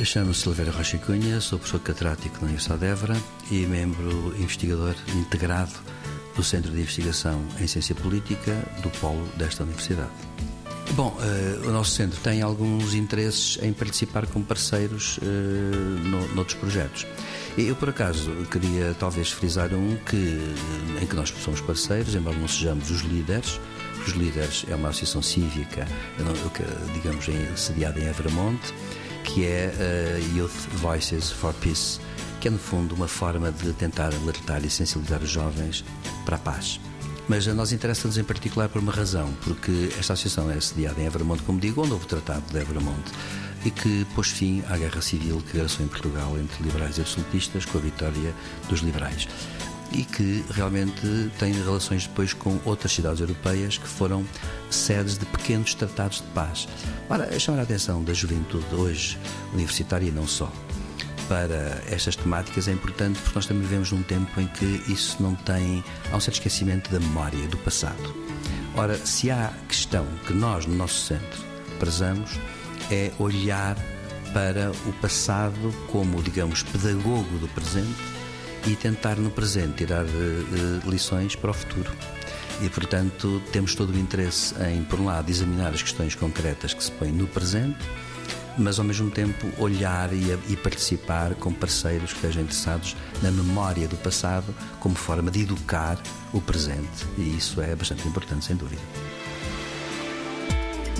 Chamo-me Silveira Rocha Cunha, sou professor catedrático na Universidade de Évora e membro investigador integrado do Centro de Investigação em Ciência Política do Polo desta Universidade. Bom, uh, o nosso centro tem alguns interesses em participar com parceiros uh, no, noutros projetos. Eu, por acaso, queria talvez frisar um que, em que nós somos parceiros, embora não sejamos os líderes. Os líderes é uma associação cívica, digamos, sediada em Evramonte, que é uh, Youth Voices for Peace, que é, no fundo, uma forma de tentar alertar e sensibilizar os jovens para a paz. Mas a nós interessa-nos em particular por uma razão, porque esta associação é sediada em Evramonte, como digo, onde houve o Tratado de Evramonte e que pôs fim à guerra civil que graçou em Portugal entre liberais e absolutistas com a vitória dos liberais e que realmente tem relações depois com outras cidades europeias que foram sedes de pequenos tratados de paz. Ora, chamar a atenção da juventude hoje, universitária e não só, para estas temáticas é importante porque nós também vivemos num tempo em que isso não tem. há um certo esquecimento da memória, do passado. Ora, se há questão que nós, no nosso centro, prezamos, é olhar para o passado como, digamos, pedagogo do presente e tentar no presente tirar uh, lições para o futuro. E, portanto, temos todo o interesse em, por um lado, examinar as questões concretas que se põem no presente, mas ao mesmo tempo olhar e, e participar com parceiros que estejam interessados na memória do passado como forma de educar o presente. E isso é bastante importante, sem dúvida.